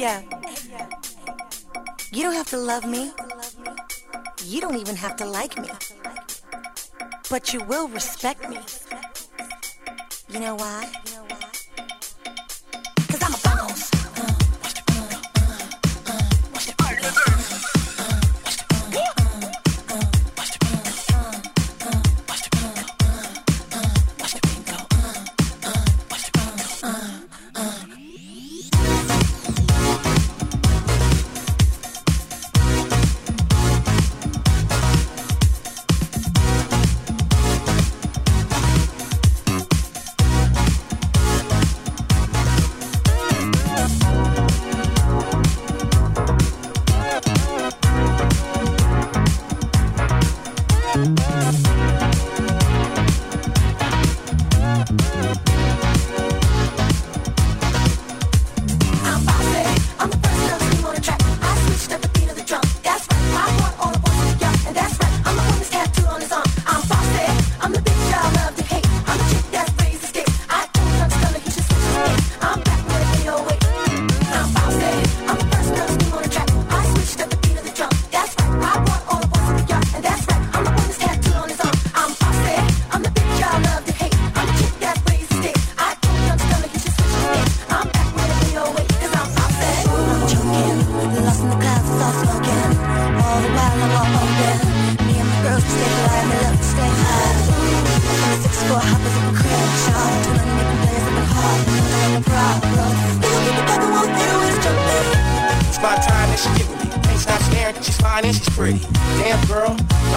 Yeah. You don't have to love me. You don't even have to like me. But you will respect me. You know why?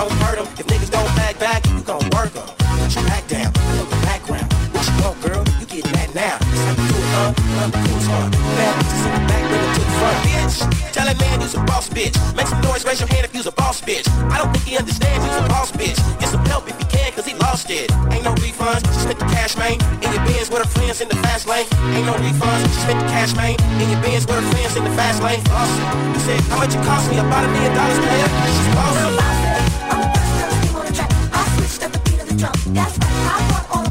Don't hurt 'em. If niggas don't back back, you gon' work 'em. Put your back down, look the background. What you want, girl? You getting that now. It's how do it, huh? In the back, bring to the front, bitch. Tell that man you's a boss, bitch. Make some noise, raise your hand if you's a boss, bitch. I don't think he understands you's a boss, bitch. Get some help if you can, cause he lost it. Ain't no refunds, she spent the cash, man. In your Benz with her friends in the fast lane. Ain't no refunds, she spent the cash, man. In your Benz with her friends in the fast lane. Awesome. You said, how much it cost me? About a million dollars, player. She's I'm That's right. I want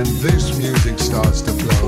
when this music starts to flow.